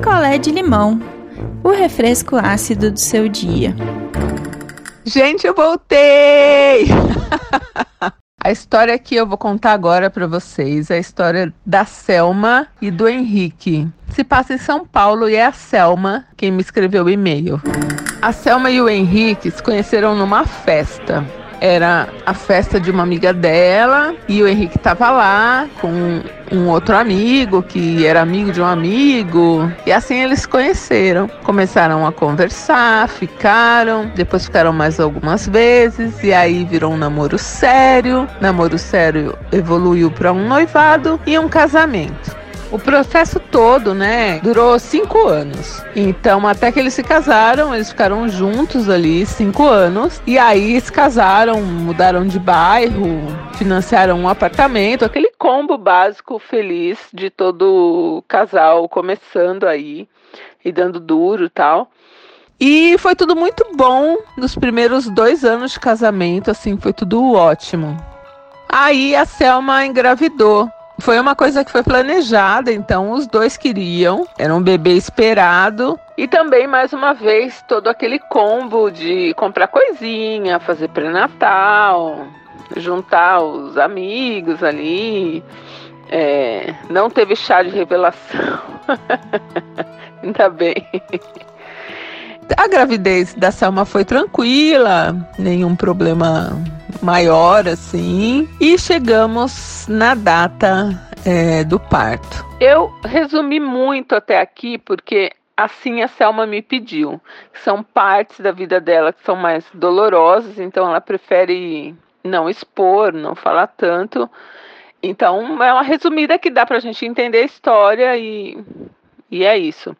picolé de limão, o refresco ácido do seu dia. Gente, eu voltei! A história que eu vou contar agora para vocês é a história da Selma e do Henrique. Se passa em São Paulo e é a Selma quem me escreveu o e-mail. A Selma e o Henrique se conheceram numa festa era a festa de uma amiga dela e o Henrique estava lá com um outro amigo que era amigo de um amigo e assim eles conheceram. Começaram a conversar, ficaram, depois ficaram mais algumas vezes e aí virou um namoro sério. Namoro sério evoluiu para um noivado e um casamento. O processo todo, né, durou cinco anos. Então, até que eles se casaram, eles ficaram juntos ali cinco anos. E aí se casaram, mudaram de bairro, financiaram um apartamento, aquele combo básico feliz de todo casal começando aí e dando duro e tal. E foi tudo muito bom nos primeiros dois anos de casamento, assim, foi tudo ótimo. Aí a Selma engravidou foi uma coisa que foi planejada, então os dois queriam. Era um bebê esperado. E também, mais uma vez, todo aquele combo de comprar coisinha, fazer pré-natal, juntar os amigos ali. É, não teve chá de revelação. Ainda bem. A gravidez da Selma foi tranquila, nenhum problema maior assim. E chegamos na data é, do parto. Eu resumi muito até aqui porque assim a Selma me pediu. São partes da vida dela que são mais dolorosas, então ela prefere não expor, não falar tanto. Então é uma resumida que dá pra gente entender a história e, e é isso.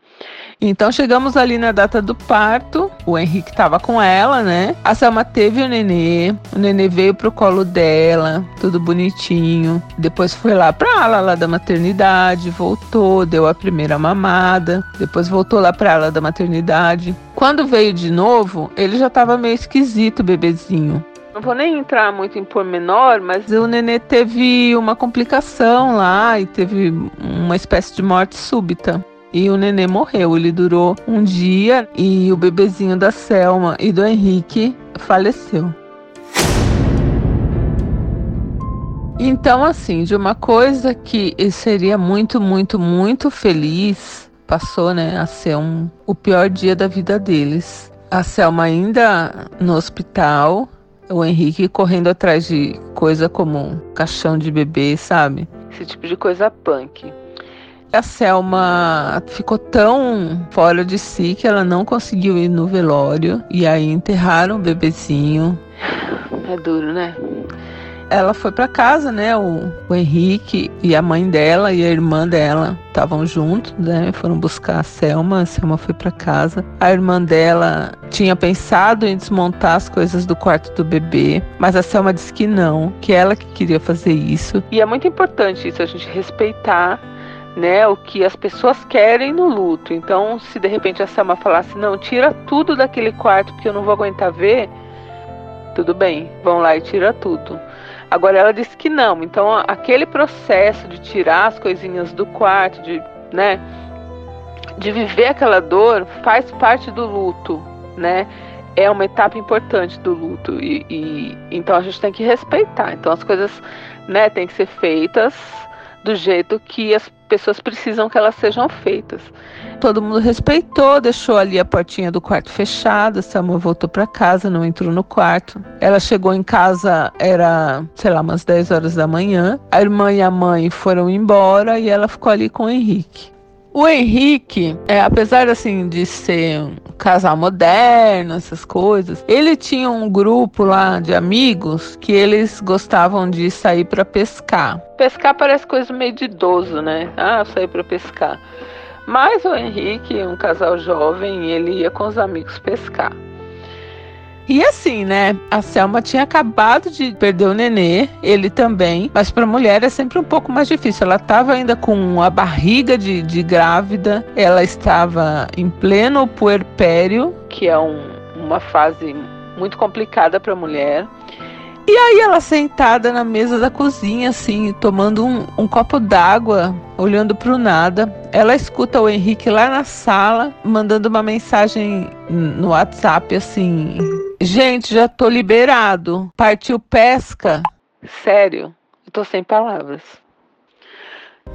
Então chegamos ali na data do parto, o Henrique estava com ela, né? A Selma teve o nenê, o nenê veio pro colo dela, tudo bonitinho. Depois foi lá pra ala lá da maternidade, voltou, deu a primeira mamada, depois voltou lá pra ala da maternidade. Quando veio de novo, ele já estava meio esquisito, bebezinho. Não vou nem entrar muito em pormenor, mas o nenê teve uma complicação lá e teve uma espécie de morte súbita e o nenê morreu. Ele durou um dia e o bebezinho da Selma e do Henrique faleceu. Então, assim, de uma coisa que seria muito, muito, muito feliz, passou, né, a ser um, o pior dia da vida deles. A Selma ainda no hospital, o Henrique correndo atrás de coisa como caixão de bebê, sabe? Esse tipo de coisa punk. A Selma ficou tão fora de si que ela não conseguiu ir no velório e aí enterraram o bebezinho. É duro, né? Ela foi para casa, né? O, o, Henrique e a mãe dela e a irmã dela estavam juntos, né? Foram buscar a Selma. A Selma foi para casa. A irmã dela tinha pensado em desmontar as coisas do quarto do bebê, mas a Selma disse que não, que ela que queria fazer isso. E é muito importante isso, a gente respeitar né, o que as pessoas querem no luto. Então, se de repente a Selma falasse, não, tira tudo daquele quarto porque eu não vou aguentar ver, tudo bem, vão lá e tira tudo. Agora ela disse que não. Então, aquele processo de tirar as coisinhas do quarto, de, né, de viver aquela dor, faz parte do luto, né? É uma etapa importante do luto e, e então a gente tem que respeitar. Então as coisas, né, têm que ser feitas do jeito que as pessoas precisam que elas sejam feitas. Todo mundo respeitou, deixou ali a portinha do quarto fechada. Samuel voltou para casa, não entrou no quarto. Ela chegou em casa, era, sei lá, umas 10 horas da manhã. A irmã e a mãe foram embora e ela ficou ali com o Henrique. O Henrique, é, apesar assim de ser um casal moderno, essas coisas, ele tinha um grupo lá de amigos que eles gostavam de sair para pescar. Pescar parece coisa meio de idoso, né? Ah, sair para pescar. Mas o Henrique, um casal jovem, ele ia com os amigos pescar. E assim, né? A Selma tinha acabado de perder o nenê, ele também. Mas para mulher é sempre um pouco mais difícil. Ela estava ainda com a barriga de, de grávida, ela estava em pleno puerpério, que é um, uma fase muito complicada para a mulher. E aí ela sentada na mesa da cozinha, assim, tomando um, um copo d'água, olhando para o nada. Ela escuta o Henrique lá na sala, mandando uma mensagem no WhatsApp assim: Gente, já tô liberado. Partiu pesca. Sério, eu tô sem palavras.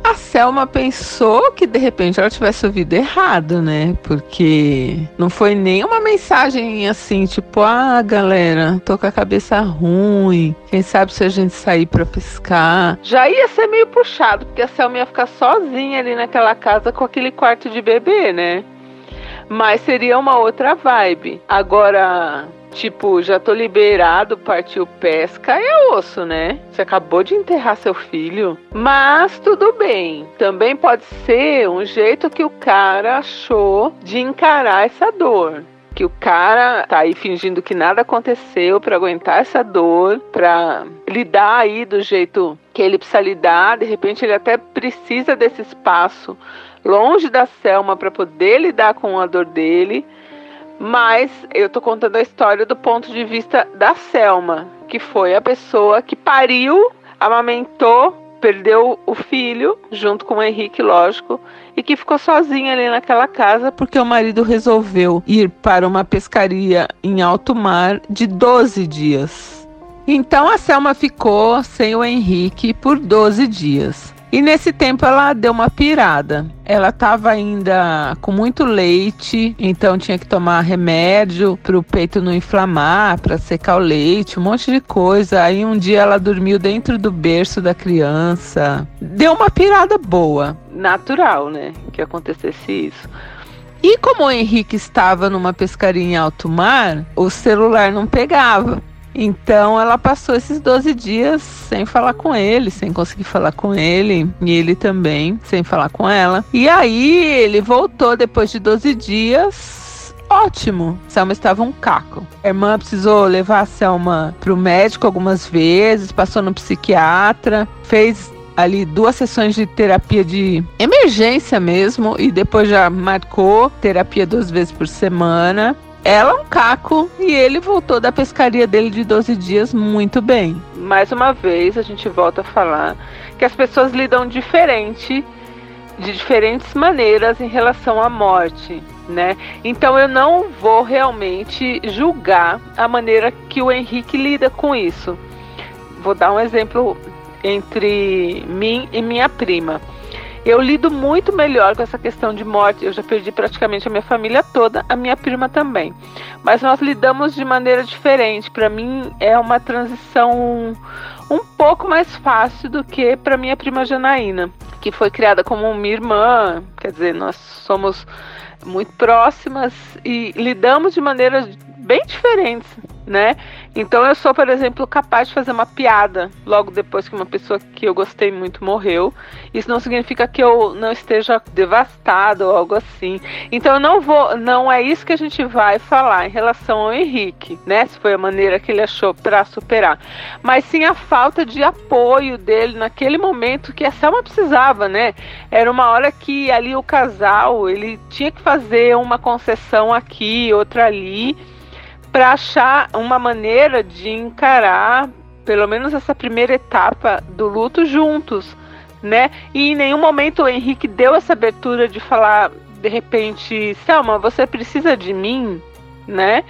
A Selma pensou que de repente ela tivesse ouvido errado, né? Porque não foi nem uma mensagem assim, tipo, ah, galera, tô com a cabeça ruim. Quem sabe se a gente sair para pescar. Já ia ser meio puxado, porque a Selma ia ficar sozinha ali naquela casa com aquele quarto de bebê, né? Mas seria uma outra vibe. Agora, Tipo, já tô liberado, partiu pesca, é osso, né? Você acabou de enterrar seu filho. Mas tudo bem. Também pode ser um jeito que o cara achou de encarar essa dor que o cara tá aí fingindo que nada aconteceu para aguentar essa dor, para lidar aí do jeito que ele precisa lidar, de repente ele até precisa desse espaço longe da Selma para poder lidar com a dor dele. Mas eu tô contando a história do ponto de vista da Selma, que foi a pessoa que pariu, amamentou, perdeu o filho, junto com o Henrique, lógico, e que ficou sozinha ali naquela casa porque o marido resolveu ir para uma pescaria em alto mar de 12 dias. Então a Selma ficou sem o Henrique por 12 dias. E nesse tempo ela deu uma pirada. Ela estava ainda com muito leite, então tinha que tomar remédio para o peito não inflamar, para secar o leite, um monte de coisa. Aí um dia ela dormiu dentro do berço da criança. Deu uma pirada boa. Natural, né? Que acontecesse isso. E como o Henrique estava numa pescaria em alto mar, o celular não pegava. Então ela passou esses 12 dias sem falar com ele, sem conseguir falar com ele, e ele também, sem falar com ela. E aí ele voltou depois de 12 dias. Ótimo, Selma estava um caco. A irmã precisou levar a Selma para o médico algumas vezes, passou no psiquiatra, fez ali duas sessões de terapia de emergência mesmo e depois já marcou terapia duas vezes por semana ela um caco e ele voltou da pescaria dele de 12 dias muito bem. Mais uma vez, a gente volta a falar que as pessoas lidam diferente, de diferentes maneiras em relação à morte, né? Então eu não vou realmente julgar a maneira que o Henrique lida com isso. Vou dar um exemplo entre mim e minha prima. Eu lido muito melhor com essa questão de morte. Eu já perdi praticamente a minha família toda, a minha prima também. Mas nós lidamos de maneira diferente. Para mim é uma transição um pouco mais fácil do que para minha prima Janaína, que foi criada como minha irmã. Quer dizer, nós somos muito próximas e lidamos de maneiras bem diferentes né? Então eu sou, por exemplo, capaz de fazer uma piada logo depois que uma pessoa que eu gostei muito morreu. Isso não significa que eu não esteja devastado ou algo assim. Então eu não vou, não é isso que a gente vai falar em relação ao Henrique, né? Se foi a maneira que ele achou para superar, mas sim a falta de apoio dele naquele momento que a Selma precisava, né? Era uma hora que ali o casal, ele tinha que fazer uma concessão aqui, outra ali para achar uma maneira de encarar pelo menos essa primeira etapa do luto juntos, né? E em nenhum momento o Henrique deu essa abertura de falar de repente, Selma, você precisa de mim, né?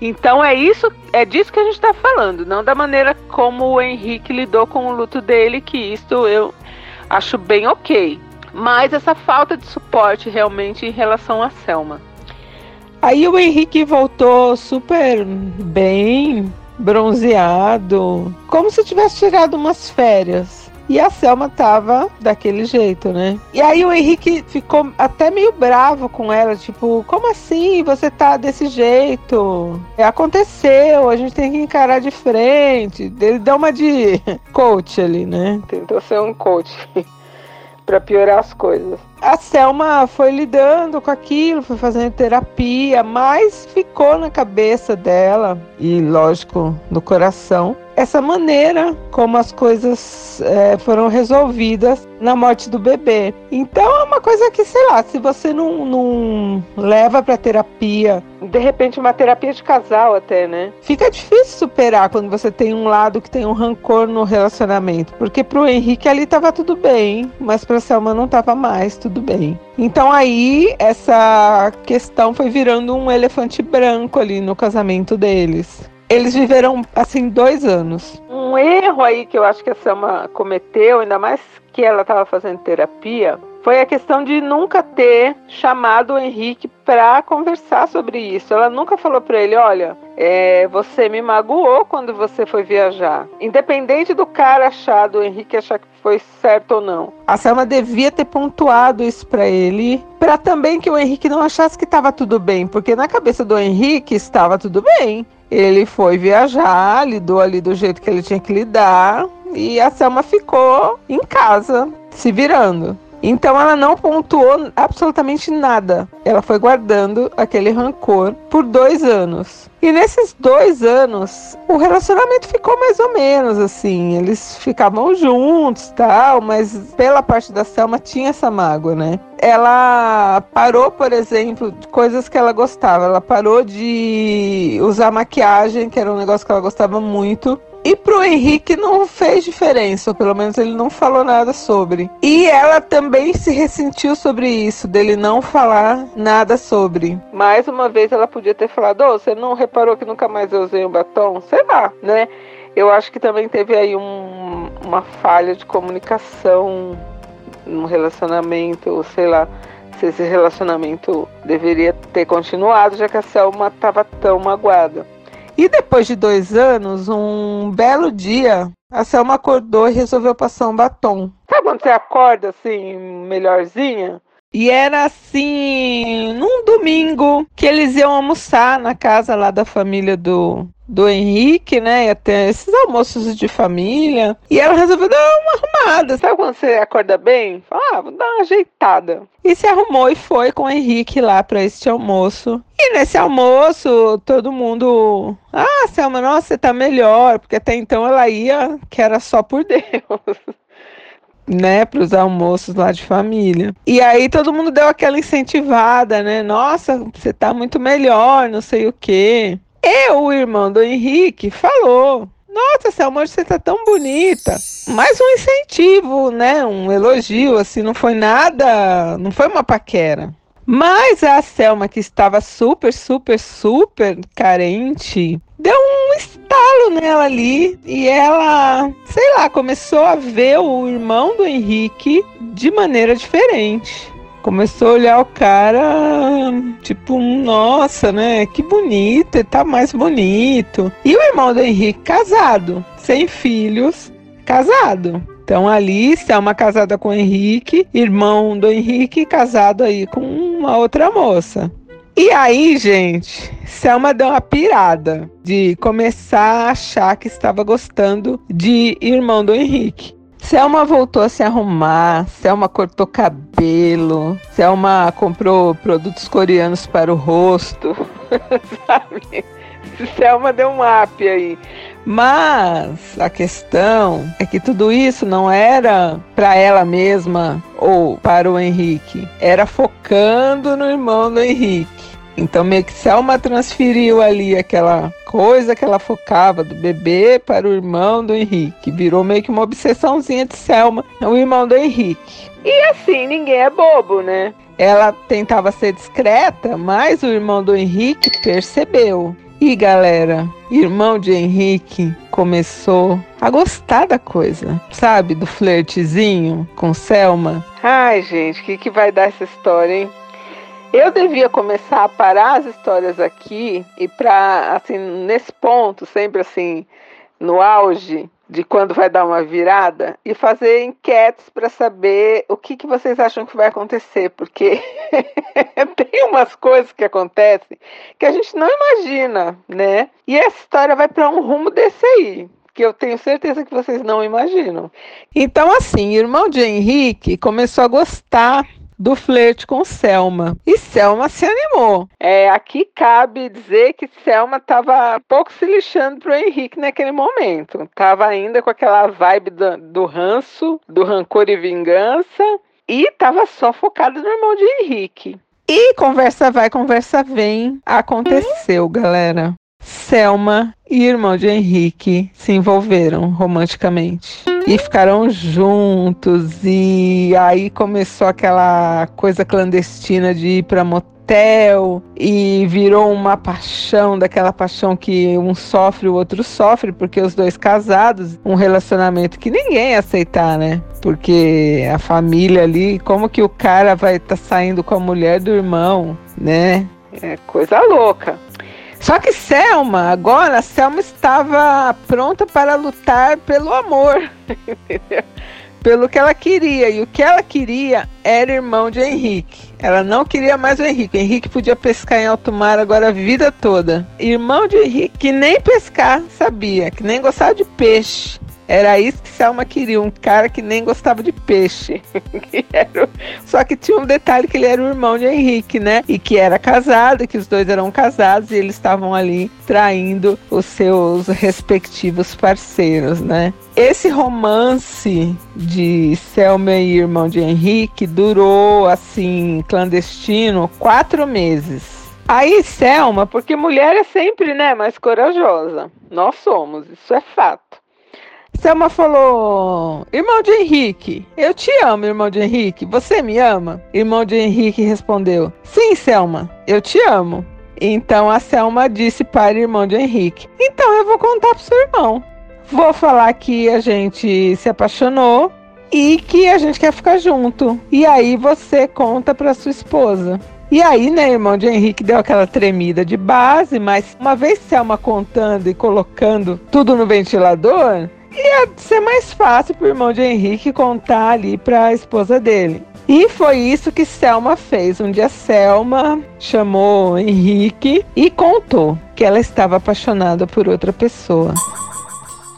Então é isso, é disso que a gente está falando, não da maneira como o Henrique lidou com o luto dele, que isto eu acho bem ok. Mas essa falta de suporte realmente em relação a Selma. Aí o Henrique voltou super bem, bronzeado, como se tivesse tirado umas férias. E a Selma tava daquele jeito, né? E aí o Henrique ficou até meio bravo com ela, tipo, como assim você tá desse jeito? Aconteceu, a gente tem que encarar de frente. Ele deu uma de coach ali, né? Tentou ser um coach para piorar as coisas. A Selma foi lidando com aquilo, foi fazendo terapia, mas ficou na cabeça dela e, lógico, no coração essa maneira como as coisas é, foram resolvidas na morte do bebê. Então é uma coisa que, sei lá, se você não, não leva para terapia, de repente uma terapia de casal até, né? Fica difícil superar quando você tem um lado que tem um rancor no relacionamento, porque pro Henrique ali tava tudo bem, mas pra Selma não tava mais tudo bem. Então aí essa questão foi virando um elefante branco ali no casamento deles. Eles viveram, assim, dois anos. Um erro aí que eu acho que a Selma cometeu, ainda mais que ela estava fazendo terapia, foi a questão de nunca ter chamado o Henrique para conversar sobre isso. Ela nunca falou para ele: olha, é, você me magoou quando você foi viajar. Independente do cara achar, do Henrique achar que foi certo ou não. A Selma devia ter pontuado isso para ele, para também que o Henrique não achasse que estava tudo bem, porque na cabeça do Henrique estava tudo bem. Ele foi viajar, lidou ali do jeito que ele tinha que lidar, e a Selma ficou em casa, se virando. Então ela não pontuou absolutamente nada. Ela foi guardando aquele rancor por dois anos. E nesses dois anos, o relacionamento ficou mais ou menos assim. Eles ficavam juntos tal, mas pela parte da Selma tinha essa mágoa, né? Ela parou, por exemplo, de coisas que ela gostava. Ela parou de usar maquiagem, que era um negócio que ela gostava muito. E pro Henrique não fez diferença, ou pelo menos ele não falou nada sobre. E ela também se ressentiu sobre isso, dele não falar nada sobre. Mais uma vez ela podia ter falado: oh, você não reparou que nunca mais eu usei um batom? Sei lá, né? Eu acho que também teve aí um, uma falha de comunicação no relacionamento, sei lá, se esse relacionamento deveria ter continuado, já que a Selma estava tão magoada. E depois de dois anos, um belo dia, a Selma acordou e resolveu passar um batom. Sabe quando você acorda assim, melhorzinha? E era assim, num domingo que eles iam almoçar na casa lá da família do, do Henrique, né? Ia ter esses almoços de família. E ela resolveu dar uma arrumada. Sabe quando você acorda bem? Ah, vou dar uma ajeitada. E se arrumou e foi com o Henrique lá para este almoço. E nesse almoço, todo mundo. Ah, Selma, nossa, você tá melhor. Porque até então ela ia, que era só por Deus né, para os almoços lá de família. E aí todo mundo deu aquela incentivada, né? Nossa, você tá muito melhor, não sei o quê. E o irmão do Henrique falou: Nossa, Selma, você tá tão bonita. Mais um incentivo, né? Um elogio, assim, não foi nada, não foi uma paquera. Mas a Selma, que estava super, super, super carente, deu um estalo nela ali e ela, sei lá, começou a ver o irmão do Henrique de maneira diferente começou a olhar o cara, tipo, nossa, né? Que bonito, ele tá mais bonito. E o irmão do Henrique, casado, sem filhos, casado. Então ali uma casada com o Henrique, irmão do Henrique, casado aí com uma outra moça. E aí, gente, Selma deu uma pirada de começar a achar que estava gostando de irmão do Henrique. Selma voltou a se arrumar, Selma cortou cabelo, Selma comprou produtos coreanos para o rosto, sabe? Selma deu um up aí. Mas a questão é que tudo isso não era para ela mesma ou para o Henrique, era focando no irmão do Henrique. Então meio que Selma transferiu ali aquela coisa que ela focava do bebê para o irmão do Henrique. Virou meio que uma obsessãozinha de Selma, o irmão do Henrique. E assim, ninguém é bobo, né? Ela tentava ser discreta, mas o irmão do Henrique percebeu. E galera, irmão de Henrique começou a gostar da coisa, sabe? Do flertezinho com Selma. Ai, gente, o que, que vai dar essa história, hein? Eu devia começar a parar as histórias aqui e para assim nesse ponto, sempre assim no auge de quando vai dar uma virada e fazer enquetes para saber o que, que vocês acham que vai acontecer, porque tem umas coisas que acontecem que a gente não imagina, né? E essa história vai para um rumo desse aí que eu tenho certeza que vocês não imaginam. Então, assim, irmão de Henrique começou a gostar do flerte com Selma. E Selma se animou. É, aqui cabe dizer que Selma estava pouco se lixando pro Henrique naquele momento. Tava ainda com aquela vibe do, do ranço, do rancor e vingança. E tava só focada no irmão de Henrique. E conversa vai, conversa vem. Aconteceu, galera. Selma e irmão de Henrique se envolveram romanticamente e ficaram juntos. E aí começou aquela coisa clandestina de ir para motel e virou uma paixão daquela paixão que um sofre o outro sofre porque os dois casados um relacionamento que ninguém ia aceitar né? Porque a família ali como que o cara vai estar tá saindo com a mulher do irmão né? É coisa louca só que Selma, agora, Selma estava pronta para lutar pelo amor, pelo que ela queria. E o que ela queria era irmão de Henrique. Ela não queria mais o Henrique. O Henrique podia pescar em alto mar agora a vida toda. Irmão de Henrique, que nem pescar sabia, que nem gostava de peixe. Era isso que Selma queria, um cara que nem gostava de peixe. Só que tinha um detalhe que ele era o irmão de Henrique, né? E que era casado, que os dois eram casados e eles estavam ali traindo os seus respectivos parceiros, né? Esse romance de Selma e irmão de Henrique durou, assim, clandestino, quatro meses. Aí, Selma, porque mulher é sempre, né, mais corajosa. Nós somos, isso é fato. Selma falou: Irmão de Henrique, eu te amo, irmão de Henrique. Você me ama? Irmão de Henrique respondeu: Sim, Selma, eu te amo. Então a Selma disse para o irmão de Henrique: Então eu vou contar pro seu irmão. Vou falar que a gente se apaixonou e que a gente quer ficar junto. E aí você conta para sua esposa. E aí, né, irmão de Henrique deu aquela tremida de base, mas uma vez Selma contando e colocando tudo no ventilador, ia ser mais fácil pro irmão de Henrique contar ali para a esposa dele. E foi isso que Selma fez. Um dia Selma chamou Henrique e contou que ela estava apaixonada por outra pessoa.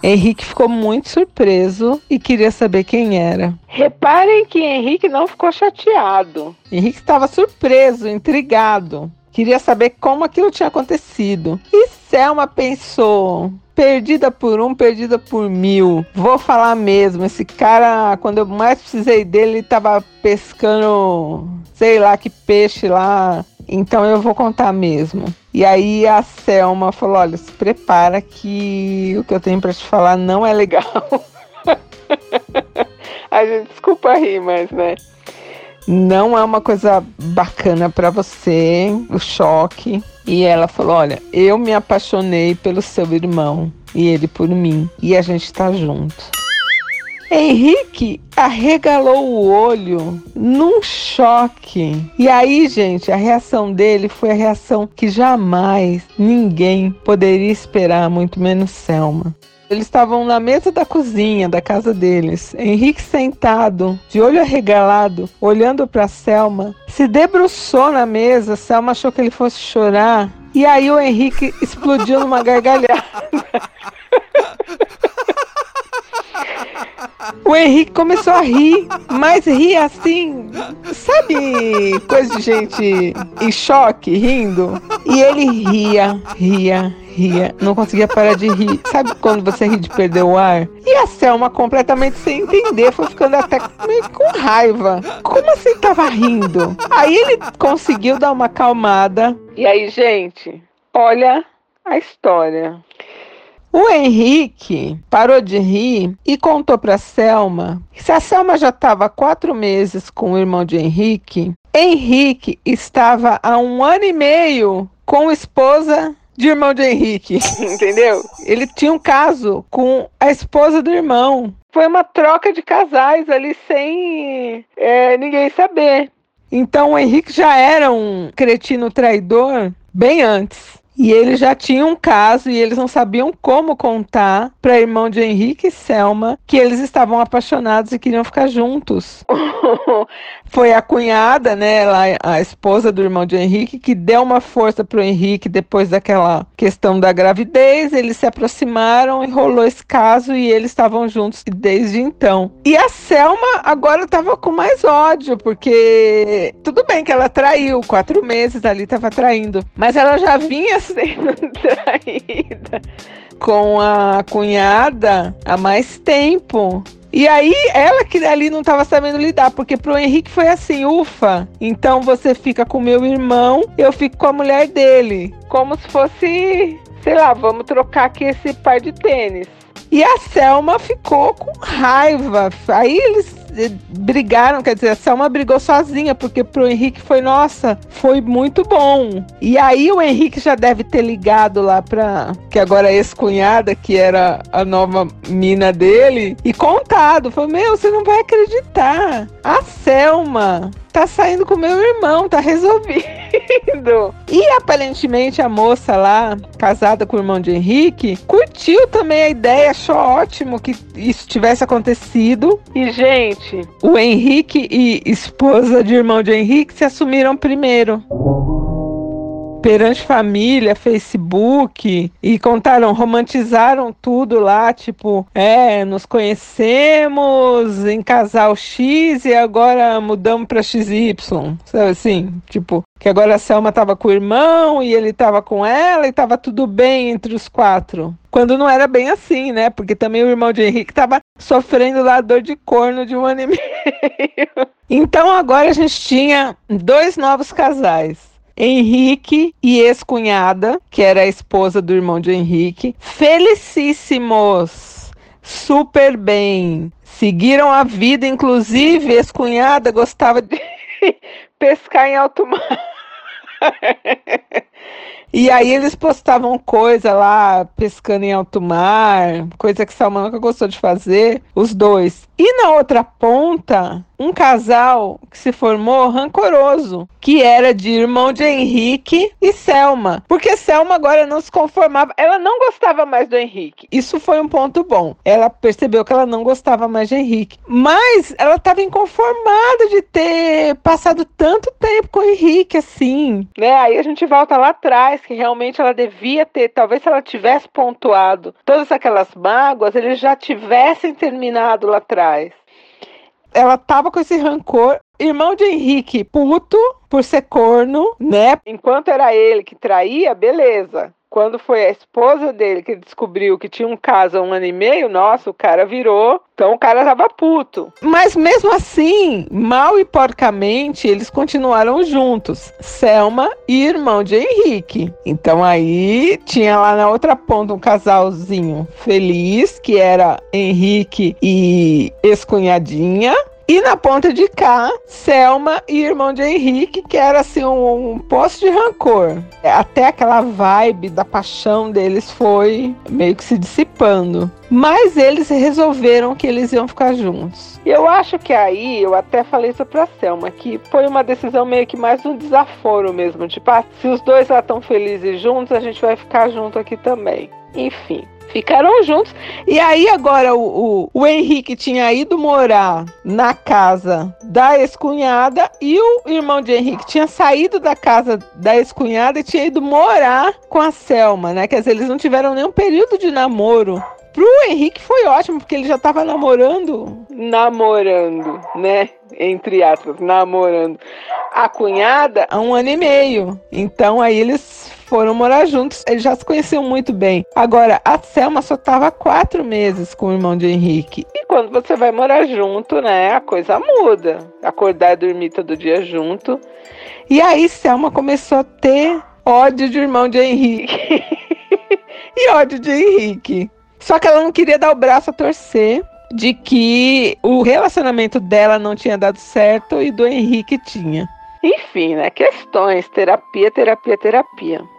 Henrique ficou muito surpreso e queria saber quem era. Reparem que Henrique não ficou chateado. Henrique estava surpreso, intrigado. Queria saber como aquilo tinha acontecido. E Selma pensou: perdida por um, perdida por mil. Vou falar mesmo, esse cara, quando eu mais precisei dele, ele tava pescando, sei lá que peixe lá. Então eu vou contar mesmo. E aí a Selma falou: olha, se prepara que o que eu tenho para te falar não é legal. a gente desculpa rir, mas né? Não é uma coisa bacana para você, o choque. E ela falou: Olha, eu me apaixonei pelo seu irmão e ele por mim, e a gente tá junto. Henrique arregalou o olho num choque. E aí, gente, a reação dele foi a reação que jamais ninguém poderia esperar, muito menos Selma. Eles estavam na mesa da cozinha da casa deles. Henrique sentado, de olho arregalado, olhando para Selma, se debruçou na mesa. Selma achou que ele fosse chorar. E aí o Henrique explodiu numa gargalhada. O Henrique começou a rir, mas rir assim, sabe, coisa de gente em choque, rindo. E ele ria, ria, ria, não conseguia parar de rir. Sabe quando você ri de perder o ar? E a Selma, completamente sem entender, foi ficando até meio com raiva. Como assim tava rindo? Aí ele conseguiu dar uma acalmada. E aí, gente, olha a história. O Henrique parou de rir e contou para Selma que se a Selma já estava quatro meses com o irmão de Henrique, Henrique estava há um ano e meio com esposa de irmão de Henrique, entendeu? Ele tinha um caso com a esposa do irmão. Foi uma troca de casais ali sem é, ninguém saber. Então o Henrique já era um cretino traidor bem antes. E ele já tinha um caso e eles não sabiam como contar para irmão de Henrique e Selma que eles estavam apaixonados e queriam ficar juntos. Foi a cunhada, né, a esposa do irmão de Henrique, que deu uma força pro Henrique depois daquela questão da gravidez. Eles se aproximaram e rolou esse caso e eles estavam juntos desde então. E a Selma agora estava com mais ódio, porque tudo bem que ela traiu, quatro meses ali estava traindo, mas ela já vinha sendo traída com a cunhada há mais tempo. E aí, ela que ali não estava sabendo lidar, porque pro Henrique foi assim: ufa, então você fica com meu irmão, eu fico com a mulher dele. Como se fosse, sei lá, vamos trocar aqui esse par de tênis. E a Selma ficou com raiva. Aí eles brigaram, quer dizer, a Selma brigou sozinha, porque pro Henrique foi, nossa, foi muito bom. E aí o Henrique já deve ter ligado lá pra, que agora é ex-cunhada, que era a nova mina dele, e contado, falou, meu, você não vai acreditar. A Selma tá saindo com meu irmão, tá resolvido. E aparentemente a moça lá, casada com o irmão de Henrique, curtiu também a ideia, achou ótimo que isso tivesse acontecido. E, gente, o Henrique e esposa de irmão de Henrique se assumiram primeiro perante família, Facebook, e contaram, romantizaram tudo lá, tipo, é, nos conhecemos em casal X e agora mudamos para XY, sabe assim? Tipo, que agora a Selma tava com o irmão e ele tava com ela e tava tudo bem entre os quatro. Quando não era bem assim, né? Porque também o irmão de Henrique tava sofrendo lá dor de corno de um ano e meio. Então agora a gente tinha dois novos casais. Henrique e ex-cunhada, que era a esposa do irmão de Henrique, felicíssimos, super bem, seguiram a vida, inclusive ex-cunhada gostava de pescar em alto mar. E aí eles postavam coisa lá, pescando em alto mar, coisa que Salma nunca gostou de fazer, os dois. E na outra ponta, um casal que se formou rancoroso, que era de irmão de Henrique e Selma. Porque Selma agora não se conformava, ela não gostava mais do Henrique. Isso foi um ponto bom. Ela percebeu que ela não gostava mais de Henrique. Mas ela estava inconformada de ter passado tanto tempo com o Henrique assim. Né? Aí a gente volta lá atrás, que realmente ela devia ter, talvez se ela tivesse pontuado todas aquelas mágoas, eles já tivessem terminado lá atrás atrás. Ela tava com esse rancor. Irmão de Henrique, puto por ser corno, né? Enquanto era ele que traía, beleza. Quando foi a esposa dele que descobriu que tinha um caso há um ano e meio, nossa, o cara virou. Então o cara tava puto. Mas mesmo assim, mal e porcamente, eles continuaram juntos. Selma e irmão de Henrique. Então aí tinha lá na outra ponta um casalzinho feliz, que era Henrique e ex-cunhadinha. E na ponta de cá, Selma e irmão de Henrique, que era assim um, um poço de rancor. Até aquela vibe da paixão deles foi meio que se dissipando. Mas eles resolveram que eles iam ficar juntos. E eu acho que aí, eu até falei isso pra Selma, que foi uma decisão meio que mais um desaforo mesmo. Tipo, ah, se os dois lá estão felizes juntos, a gente vai ficar junto aqui também. Enfim. Ficaram juntos. E aí, agora, o, o, o Henrique tinha ido morar na casa da ex-cunhada e o irmão de Henrique tinha saído da casa da ex-cunhada e tinha ido morar com a Selma, né? Quer dizer, eles não tiveram nenhum período de namoro. Pro Henrique foi ótimo, porque ele já tava namorando. Namorando, né? Entre aspas, namorando. A cunhada há um ano e meio. Então aí eles foram morar juntos, eles já se conheciam muito bem. Agora, a Selma só estava quatro meses com o irmão de Henrique. E quando você vai morar junto, né, a coisa muda. Acordar e dormir todo dia junto. E aí, Selma começou a ter ódio de irmão de Henrique. e ódio de Henrique. Só que ela não queria dar o braço a torcer de que o relacionamento dela não tinha dado certo e do Henrique tinha. Enfim, né? Questões, terapia, terapia, terapia.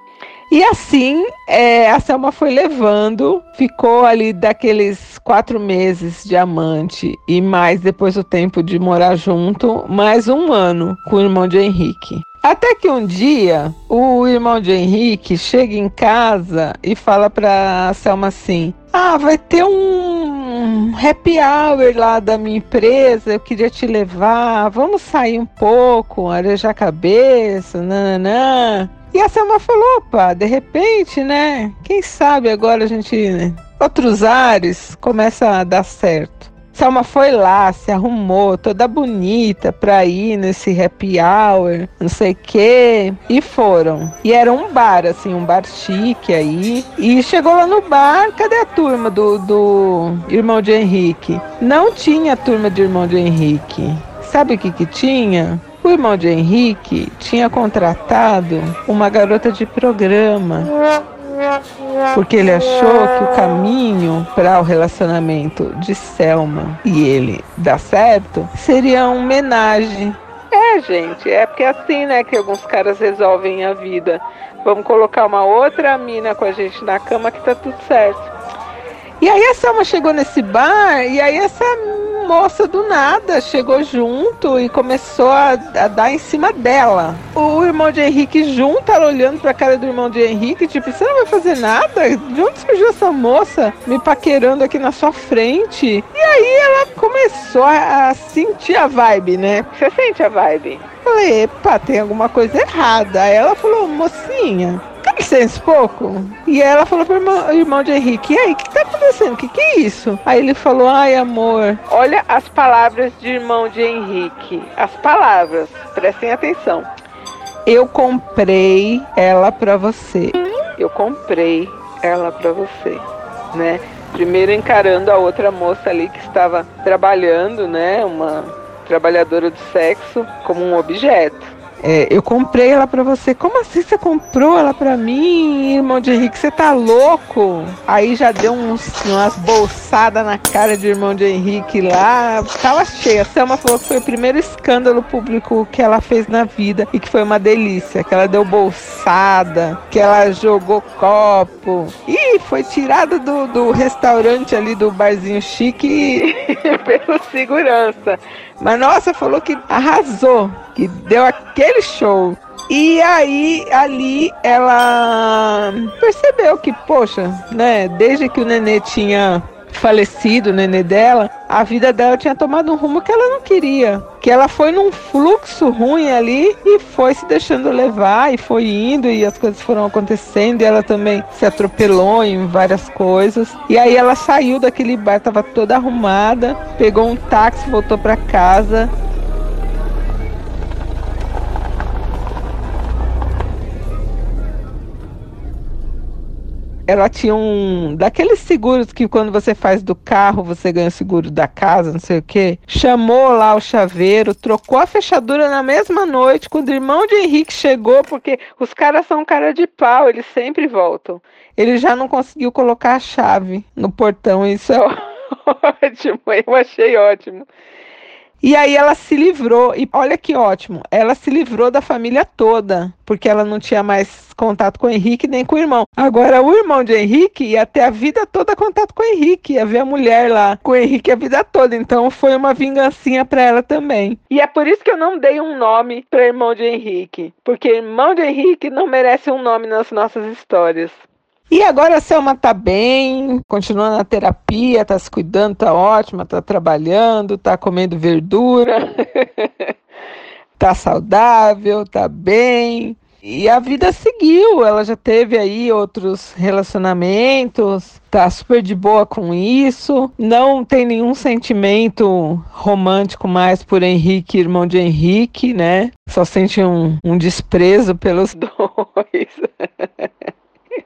E assim, é, a Selma foi levando, ficou ali daqueles quatro meses de amante e mais depois o tempo de morar junto, mais um ano com o irmão de Henrique. Até que um dia o irmão de Henrique chega em casa e fala pra Selma assim: Ah, vai ter um happy hour lá da minha empresa, eu queria te levar, vamos sair um pouco, arejar a cabeça, nananã. E a Selma falou: opa, de repente, né? Quem sabe agora a gente, né, outros ares, começa a dar certo. Selma foi lá, se arrumou, toda bonita pra ir nesse happy hour, não sei o quê. E foram. E era um bar, assim, um bar chique aí. E chegou lá no bar, cadê a turma do, do irmão de Henrique? Não tinha turma de irmão de Henrique. Sabe o que que tinha? O irmão de Henrique tinha contratado uma garota de programa porque ele achou que o caminho para o relacionamento de Selma e ele dar certo seria uma homenagem. É, gente, é porque é assim, né, que alguns caras resolvem a vida. Vamos colocar uma outra mina com a gente na cama que tá tudo certo. E aí a Selma chegou nesse bar e aí essa moça do nada chegou junto e começou a, a, dar em cima dela. O irmão de Henrique junto, ela olhando pra cara do irmão de Henrique, tipo, você não vai fazer nada? De onde surgiu essa moça me paquerando aqui na sua frente? E aí ela começou a, a sentir a vibe, né? Você sente a vibe? Falei, epa, tem alguma coisa errada. Aí ela falou, mocinha, licença pouco. E ela falou pro irmão, irmão de Henrique, e aí, o que tá acontecendo? O que, que é isso? Aí ele falou, ai amor, olha as palavras de irmão de Henrique. As palavras, prestem atenção. Eu comprei ela pra você. Eu comprei ela pra você, né? Primeiro encarando a outra moça ali que estava trabalhando, né? Uma trabalhadora do sexo como um objeto. É, eu comprei ela pra você. Como assim você comprou ela pra mim, irmão de Henrique? Você tá louco? Aí já deu uns, umas bolsadas na cara de irmão de Henrique lá. Tava cheia. A Selma falou que foi o primeiro escândalo público que ela fez na vida e que foi uma delícia. Que ela deu bolsada, que ela jogou copo. E foi tirada do, do restaurante ali do barzinho chique pelo segurança. Mas nossa, falou que arrasou, que deu aquele show. E aí, ali, ela percebeu que, poxa, né, desde que o nenê tinha falecido, o nenê dela, a vida dela tinha tomado um rumo que ela não queria. Que ela foi num fluxo ruim ali e foi se deixando levar e foi indo e as coisas foram acontecendo e ela também se atropelou em várias coisas. E aí ela saiu daquele bar, tava toda arrumada, pegou um táxi, voltou para casa ela tinha um daqueles seguros que quando você faz do carro você ganha o seguro da casa, não sei o que. Chamou lá o chaveiro, trocou a fechadura na mesma noite quando o irmão de Henrique chegou, porque os caras são cara de pau, eles sempre voltam. Ele já não conseguiu colocar a chave no portão, isso é ótimo, eu achei ótimo. E aí ela se livrou, e olha que ótimo, ela se livrou da família toda, porque ela não tinha mais contato com o Henrique nem com o irmão. Agora, o irmão de Henrique ia ter a vida toda contato com o Henrique, ia ver a mulher lá com o Henrique a vida toda, então foi uma vingancinha para ela também. E é por isso que eu não dei um nome para irmão de Henrique, porque irmão de Henrique não merece um nome nas nossas histórias. E agora a Selma tá bem, continua na terapia, tá se cuidando, tá ótima, tá trabalhando, tá comendo verdura, tá saudável, tá bem. E a vida seguiu, ela já teve aí outros relacionamentos, tá super de boa com isso, não tem nenhum sentimento romântico mais por Henrique, irmão de Henrique, né? Só sente um, um desprezo pelos dois.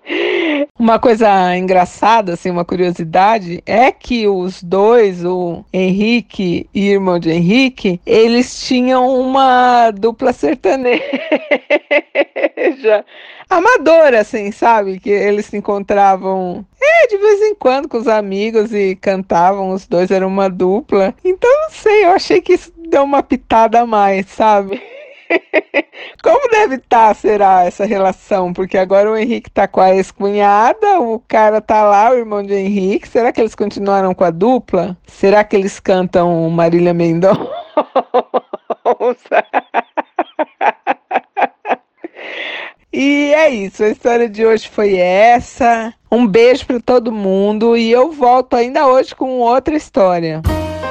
Uma coisa engraçada, assim, uma curiosidade, é que os dois, o Henrique e irmão de Henrique, eles tinham uma dupla sertaneja amadora, assim, sabe? Que eles se encontravam é, de vez em quando com os amigos e cantavam, os dois eram uma dupla. Então, não sei, eu achei que isso deu uma pitada a mais, sabe? Como deve estar, tá, será, essa relação? Porque agora o Henrique tá com a ex-cunhada, o cara tá lá, o irmão de Henrique. Será que eles continuaram com a dupla? Será que eles cantam Marília Mendonça? E é isso, a história de hoje foi essa. Um beijo para todo mundo e eu volto ainda hoje com outra história.